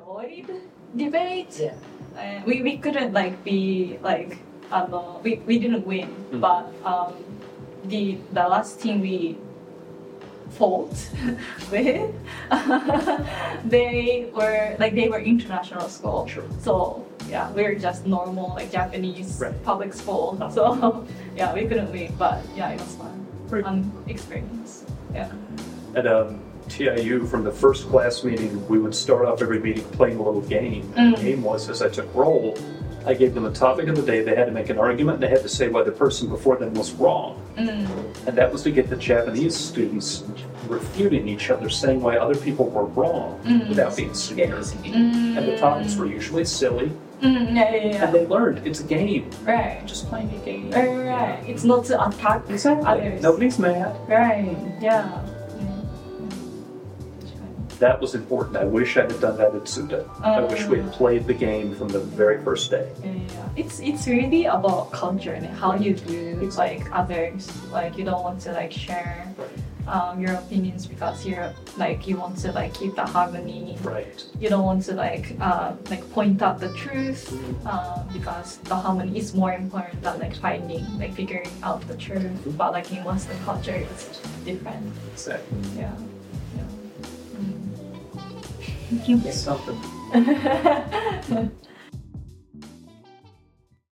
enjoyed debate. Yeah. And we, we couldn't like be like um, we, we didn't win, Mm. but um, the the last team we fought with, they were like they were international school. Sure. So yeah, we are just normal like Japanese Right. public school. So yeah, we couldn't win, but yeah, it was fun, Great. fun experience. Yeah. At um, TIU, from the first class meeting, we would start off every meeting playing a little game. Mm. The game was, as I took roll, I gave them a topic of the day. They had to make an argument. They had to say why the person before them was wrong. Mm. And that was to get the Japanese students refuting each other, saying why other people were wrong Mm. without being scared. Mm. And the topics were usually silly. Mm, yeah, yeah, yeah. And they learned it's a game. right. Just playing a game. Right, right, right. It's not to attack Exactly. others. Nobody's mad. Right. Yeah. That was important. I wish I had done that at Tsuda. I wish we had played the game from the very first day. Yeah. It's it's really about culture and how you view like others. Like you don't want to like share um, your opinions because you're like you want to like keep the harmony. Right. You don't want to like uh, like point out the truth um, because the harmony is more important than like finding like figuring out the truth. But like in Western culture, it's different. Exactly. Yeah. Yeah. Mm. Something. Mm.